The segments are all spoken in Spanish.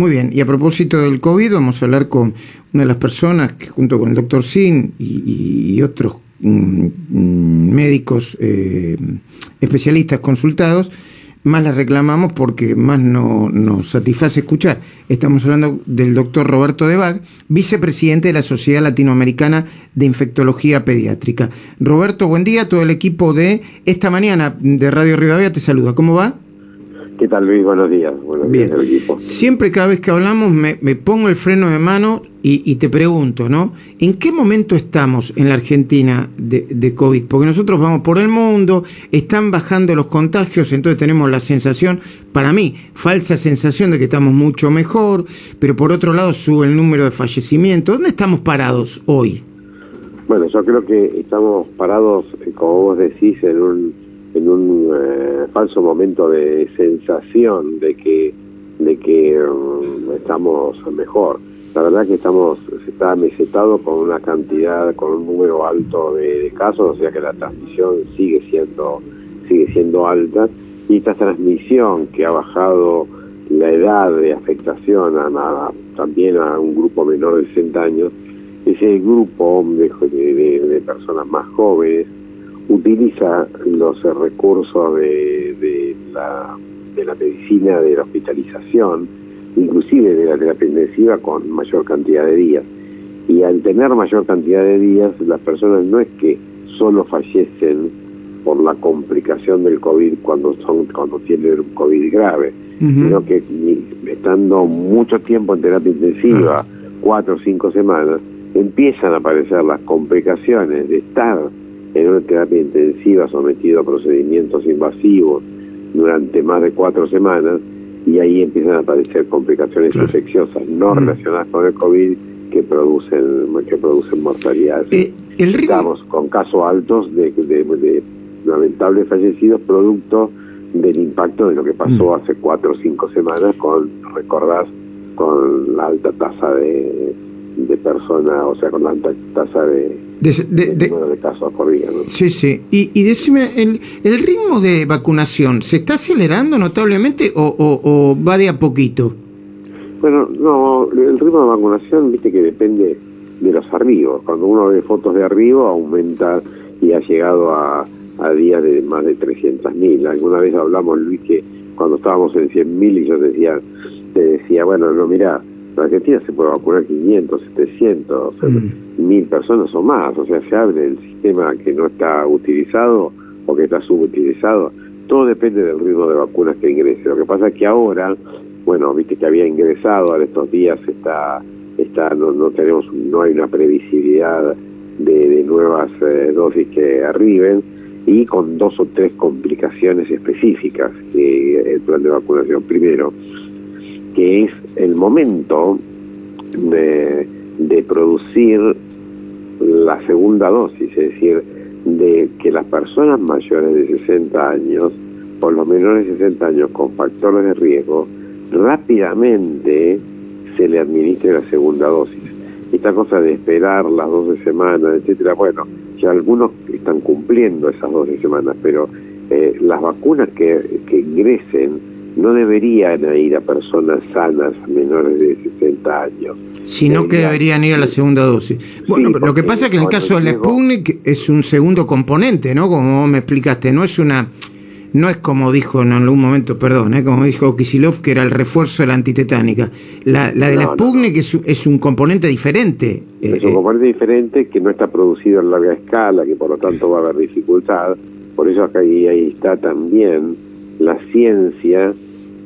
Muy bien, y a propósito del COVID, vamos a hablar con una de las personas que junto con el doctor Sin y, otros mm, mm, médicos eh, especialistas consultados, más las reclamamos porque más nos satisface escuchar. Estamos hablando del doctor Roberto Debag, vicepresidente de la Sociedad Latinoamericana de Infectología Pediátrica. Roberto, buen día. Todo el equipo de esta mañana de Radio Rivadavia te saluda. ¿Cómo va? ¿Qué tal Luis? Buenos días. Buenos Bien. días equipo. Siempre cada vez que hablamos me, pongo el freno de mano y, te pregunto, ¿no? ¿En qué momento estamos en la Argentina de, COVID? Porque nosotros vamos por el mundo, están bajando los contagios, entonces tenemos la sensación, para mí, falsa sensación de que estamos mucho mejor, pero por otro lado sube el número de fallecimientos. ¿Dónde estamos parados hoy? Bueno, yo creo que estamos parados, eh, como vos decís, en un en un eh, falso momento de sensación de que de que um, estamos mejor. La verdad que estamos se está mesetado con una cantidad, con un número alto de, casos, o sea que la transmisión sigue siendo sigue siendo alta y esta transmisión que ha bajado la edad de afectación a, también a un grupo menor de 60 años, ese grupo de, de personas más jóvenes utiliza los recursos de, de, la, de la medicina de la hospitalización, inclusive de la terapia intensiva con mayor cantidad de días. Y al tener mayor cantidad de días, las personas no es que solo fallecen por la complicación del COVID cuando son cuando tienen un COVID grave, sino que estando mucho tiempo en terapia intensiva, cuatro o cinco semanas, empiezan a aparecer las complicaciones de estar en una terapia intensiva sometido a procedimientos invasivos durante más de cuatro semanas y ahí empiezan a aparecer complicaciones infecciosas no relacionadas con el COVID que producen que producen mortalidad. Eh, Estamos con casos altos de, de, lamentables fallecidos producto del impacto de lo que pasó hace cuatro o cinco semanas con, recordás, con la alta tasa de, de personas, o sea, con la alta tasa de de, de, casos por día. Sí, sí. Y, y decime, ¿el, ¿el ritmo de vacunación se está acelerando notablemente o, o, va de a poquito? Bueno, no, el ritmo de vacunación, viste que depende de los arribos. Cuando uno ve fotos de arribo, aumenta y ha llegado a, a días de más de 300.000. Alguna vez hablamos, Luis, que cuando estábamos en 100.000 y yo decía, te decía, bueno, no, mira, Argentina se puede vacunar 500, 700, mm. mil personas o más. O sea, se abre el sistema que no está utilizado o que está subutilizado. Todo depende del ritmo de vacunas que ingrese. Lo que pasa es que ahora, bueno, viste que había ingresado, ahora estos días está, está no, no tenemos, no hay una previsibilidad de, nuevas eh, dosis que arriben y con dos o tres complicaciones específicas el plan de vacunación. Primero, que es el momento de, producir la segunda dosis, es decir, de que las personas mayores de 60 años o los menores de 60 años con factores de riesgo rápidamente se le administre la segunda dosis. Esta cosa de esperar las 12 semanas, etcétera, bueno, ya algunos están cumpliendo esas 12 semanas, pero eh, las vacunas que ingresen no deberían ir a personas sanas menores de 60 años. Sino que deberían ir a la segunda dosis. Bueno, pero lo que pasa es que en el caso del Sputnik es un segundo componente, ¿no? Como vos me explicaste, no es una no es como dijo en algún momento, perdón, ¿eh? como dijo Kisilov, que era el refuerzo de la antitetánica. La, la de la Sputnik Es, es, un componente diferente. Es un eh, componente diferente que no está producido en larga escala, que por lo tanto va a haber dificultad. Por eso acá ahí, ahí está también la ciencia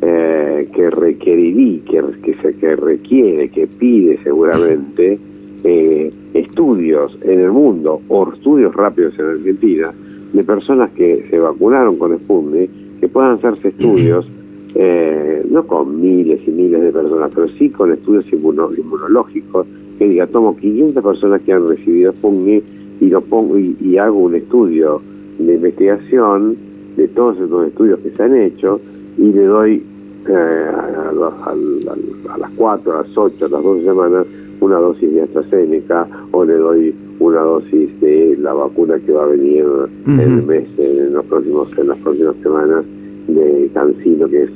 eh, que requeriría, que, que, se, que requiere, que pide seguramente eh, estudios en el mundo o estudios rápidos en Argentina de personas que se vacunaron con Sputnik, que puedan hacerse estudios, eh, no con miles y miles de personas, pero sí con estudios inmunológicos, que diga, tomo 500 personas que han recibido Sputnik y, lo pongo, y, y hago un estudio de investigación de todos esos estudios que se han hecho y le doy eh, a, las 4, a las 8, a las 12 semanas una dosis de AstraZeneca o le doy una dosis de la vacuna que va a venir en el mes, en, los próximos, en las próximas semanas de Cancino, que es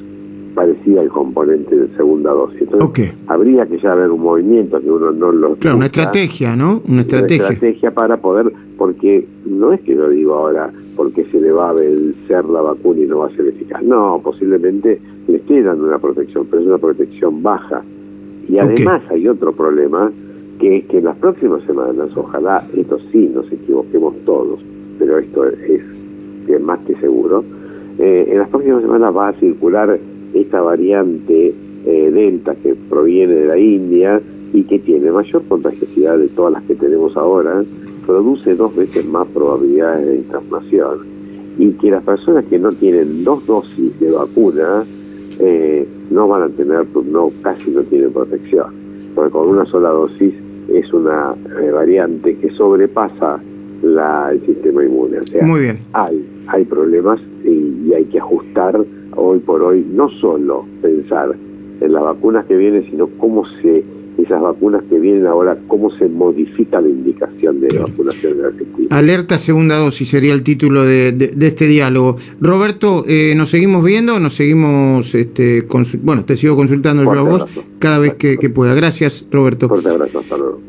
parecida al componente de segunda dosis. Entonces, habría que ya haber un movimiento que uno no lo... Claro, una estrategia, ¿no? Una estrategia. Una estrategia para poder, porque no es que lo digo ahora porque se le va a vencer la vacuna y no va a ser eficaz. No, posiblemente le esté dando una protección, pero es una protección baja. Y además hay otro problema, que es que en las próximas semanas, ojalá esto sí nos equivoquemos todos, pero esto es, es más que seguro, eh, en las próximas semanas va a circular esta variante eh, Delta que proviene de la India y que tiene mayor contagiosidad de todas las que tenemos ahora, produce dos veces más probabilidades de internación y que las personas que no tienen dos dosis de vacuna eh, no van a tener, no casi no tienen protección, porque con una sola dosis es una variante que sobrepasa la, el sistema inmune. O sea, Muy bien. Hay, hay problemas y, hay que ajustar hoy por hoy no solo pensar en las vacunas que vienen, sino cómo se esas vacunas que vienen ahora, cómo se modifica la indicación de la vacunación de la Argentina. Alerta segunda dosis sería el título de, este diálogo. Roberto, eh, ¿nos seguimos viendo? ¿Nos seguimos, este, bueno, te sigo consultando yo a vos cada vez que, que pueda. Gracias, Roberto. Fuerte abrazo, hasta luego.